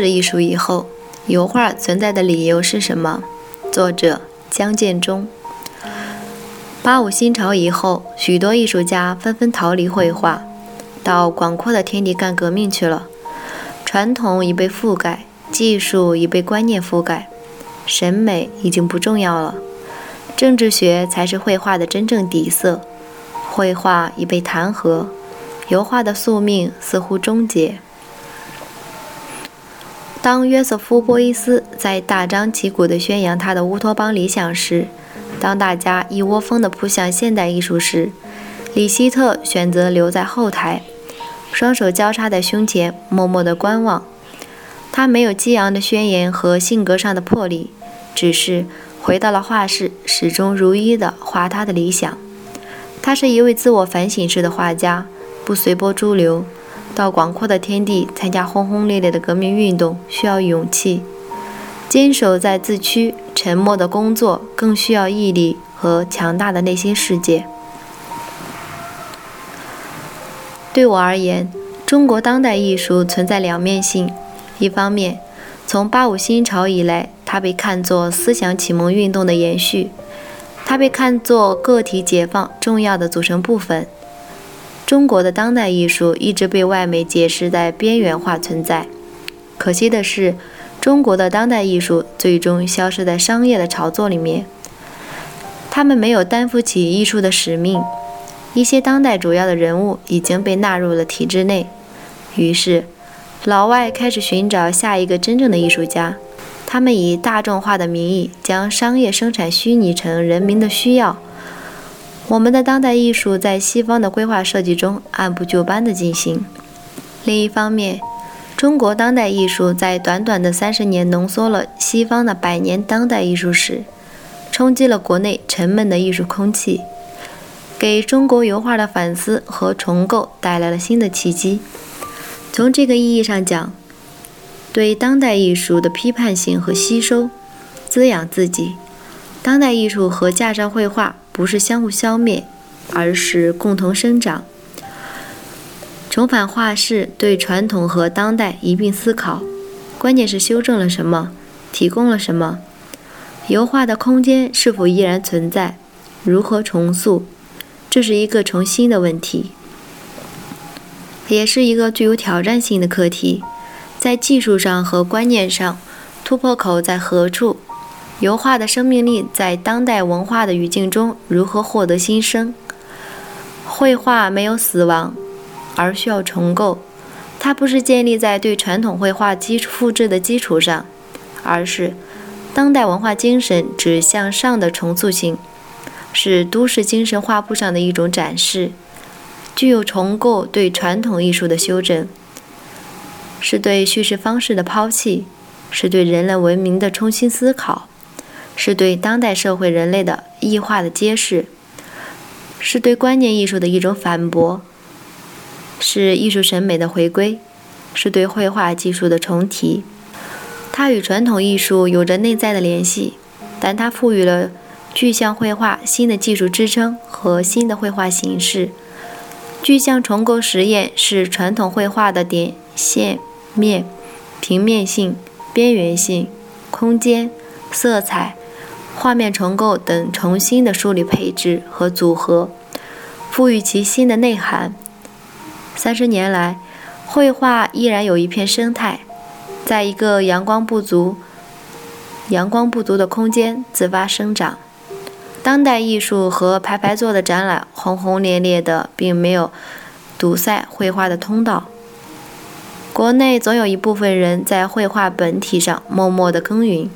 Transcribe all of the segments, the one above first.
是艺术以后，油画存在的理由是什么？作者江建中。八五新潮以后，许多艺术家纷纷逃离绘画，到广阔的天地干革命去了。传统已被覆盖，技术已被观念覆盖，审美已经不重要了。政治学才是绘画的真正底色。绘画已被弹劾，油画的宿命似乎终结。当约瑟夫·波伊斯在大张旗鼓地宣扬他的乌托邦理想时，当大家一窝蜂地扑向现代艺术时，里希特选择留在后台，双手交叉在胸前，默默地观望。他没有激昂的宣言和性格上的魄力，只是回到了画室，始终如一地画他的理想。他是一位自我反省式的画家，不随波逐流。到广阔的天地参加轰轰烈烈的革命运动需要勇气，坚守在自区沉默的工作更需要毅力和强大的内心世界。对我而言，中国当代艺术存在两面性：一方面，从八五新潮以来，它被看作思想启蒙运动的延续，它被看作个体解放重要的组成部分。中国的当代艺术一直被外媒解释在边缘化存在。可惜的是，中国的当代艺术最终消失在商业的炒作里面。他们没有担负起艺术的使命。一些当代主要的人物已经被纳入了体制内，于是，老外开始寻找下一个真正的艺术家。他们以大众化的名义将商业生产虚拟成人民的需要。我们的当代艺术在西方的规划设计中按部就班地进行。另一方面，中国当代艺术在短短的三十年浓缩了西方的百年当代艺术史，冲击了国内沉闷的艺术空气，给中国油画的反思和重构带来了新的契机。从这个意义上讲，对当代艺术的批判性和吸收，滋养自己。当代艺术和架上绘画。不是相互消灭，而是共同生长。重返画室，对传统和当代一并思考，关键是修正了什么，提供了什么？油画的空间是否依然存在？如何重塑？这是一个重新的问题，也是一个具有挑战性的课题。在技术上和观念上，突破口在何处？油画的生命力在当代文化的语境中如何获得新生？绘画没有死亡，而需要重构。它不是建立在对传统绘画基础复制的基础上，而是当代文化精神指向上的重塑性，是都市精神画布上的一种展示，具有重构对传统艺术的修正，是对叙事方式的抛弃，是对人类文明的重新思考。是对当代社会人类的异化的揭示，是对观念艺术的一种反驳，是艺术审美的回归，是对绘画技术的重提。它与传统艺术有着内在的联系，但它赋予了具象绘画新的技术支撑和新的绘画形式。具象重构实验是传统绘画的点、线、面、平面性、边缘性、空间、色彩。画面重构等重新的梳理配置和组合，赋予其新的内涵。三十年来，绘画依然有一片生态，在一个阳光不足、阳光不足的空间自发生长。当代艺术和排排坐的展览轰轰烈烈的，并没有堵塞绘画的通道。国内总有一部分人在绘画本体上默默的耕耘。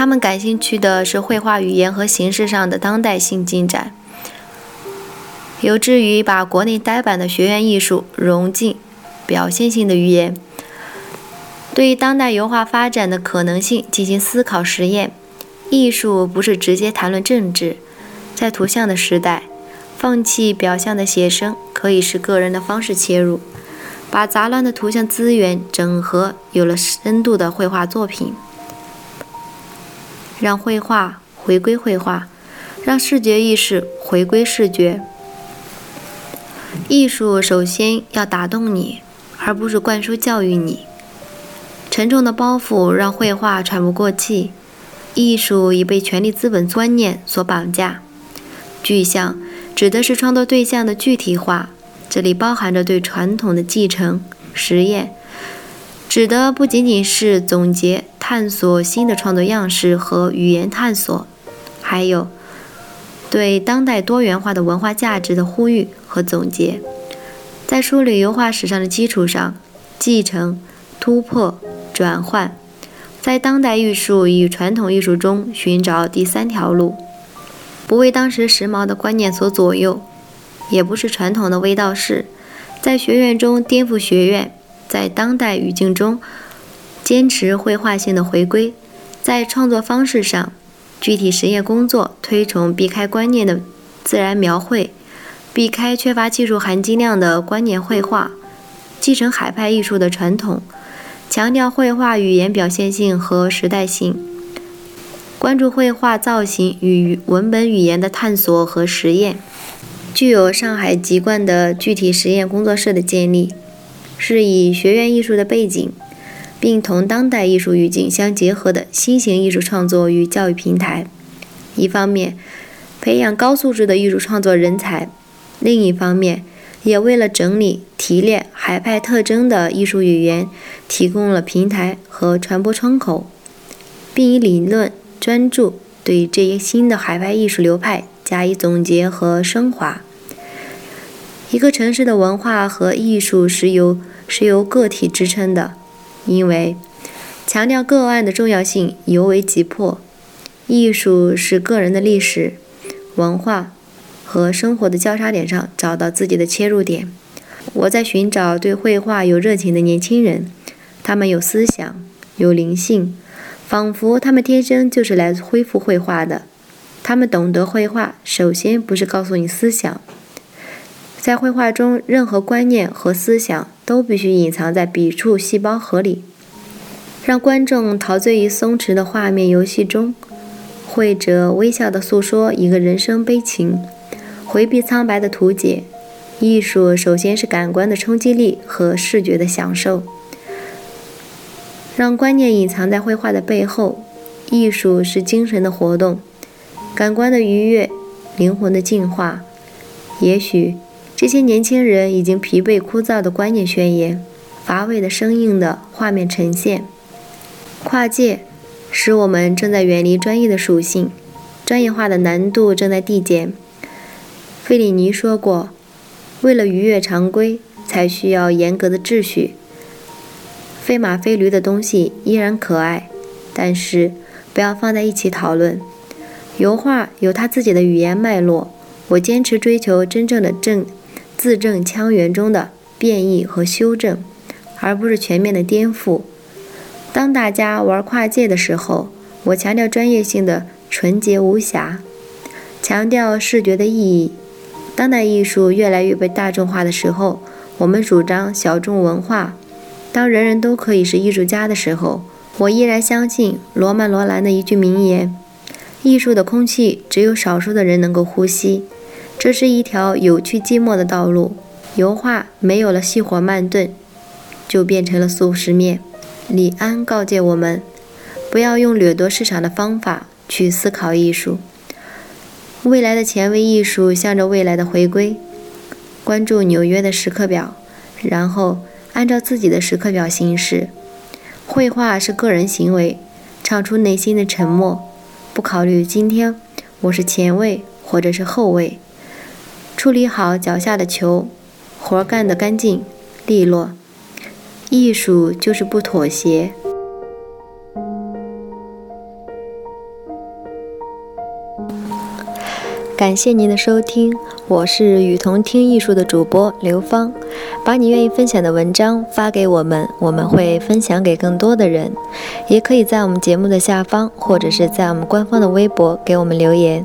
他们感兴趣的是绘画语言和形式上的当代性进展，有志于把国内呆板的学院艺术融进表现性的语言，对于当代油画发展的可能性进行思考实验。艺术不是直接谈论政治，在图像的时代，放弃表象的写生可以是个人的方式切入，把杂乱的图像资源整合，有了深度的绘画作品，让绘画回归绘画，让视觉意识回归视觉。艺术首先要打动你，而不是灌输教育你。沉重的包袱让绘画喘不过气。艺术已被权力资本观念所绑架。具象指的是创作对象的具体化，这里包含着对传统的继承。实验指的不仅仅是总结、探索新的创作样式和语言探索，还有对当代多元化的文化价值的呼吁和总结。在梳理油画史上的基础上，继承、突破、转换。在当代艺术与传统艺术中寻找第三条路，不为当时时髦的观念所左右，也不是传统的味道士，在学院中颠覆学院，在当代语境中坚持绘画性的回归，在创作方式上，具体实验工作推崇避开观念的自然描绘，避开缺乏技术含金量的观念绘画，继承海派艺术的传统。强调绘画语言表现性和时代性，关注绘画造型与文本语言的探索和实验，具有上海籍贯的具体实验工作室的建立，是以学院艺术的背景，并同当代艺术语境相结合的新型艺术创作与教育平台。一方面，培养高素质的艺术创作人才；另一方面，也为了整理提炼海派特征的艺术语言提供了平台和传播窗口，并以理论专注对这一新的海派艺术流派加以总结和升华。一个城市的文化和艺术是由是由个体支撑的，因为强调个案的重要性尤为急迫。艺术是个人的历史文化。和生活的交叉点上找到自己的切入点。我在寻找对绘画有热情的年轻人，他们有思想，有灵性，仿佛他们天生就是来恢复绘画的。他们懂得绘画，首先不是告诉你思想，在绘画中，任何观念和思想都必须隐藏在笔触细胞核里，让观众陶醉于松弛的画面游戏中。绘者微笑地诉说一个人生悲情。回避苍白的图解，艺术首先是感官的冲击力和视觉的享受，让观念隐藏在绘画的背后。艺术是精神的活动，感官的愉悦，灵魂的净化。也许这些年轻人已经疲惫枯燥的观念宣言，乏味的生硬的画面呈现。跨界使我们正在远离专业的属性，专业化的难度正在递减。费里尼说过：“为了逾越常规，才需要严格的秩序。飞马飞驴的东西依然可爱，但是不要放在一起讨论。油画有它自己的语言脉络，我坚持追求真正的正字正腔圆中的变异和修正，而不是全面的颠覆。当大家玩跨界的时候，我强调专业性的纯洁无瑕，强调视觉的意义。”当代艺术越来越被大众化的时候，我们主张小众文化。当人人都可以是艺术家的时候，我依然相信罗曼·罗兰的一句名言：“艺术的空气只有少数的人能够呼吸。”这是一条有趣寂寞的道路。油画没有了细火慢炖，就变成了速食面。李安告诫我们，不要用掠夺市场的方法去思考艺术。未来的前卫艺术向着未来的回归，关注纽约的时刻表，然后按照自己的时刻表行事。绘画是个人行为，唱出内心的沉默，不考虑今天我是前卫或者是后卫。处理好脚下的球，活干得干净利落。艺术就是不妥协。感谢您的收听，我是雨桐听艺术的主播刘芳。把你愿意分享的文章发给我们，我们会分享给更多的人。也可以在我们节目的下方，或者是在我们官方的微博给我们留言。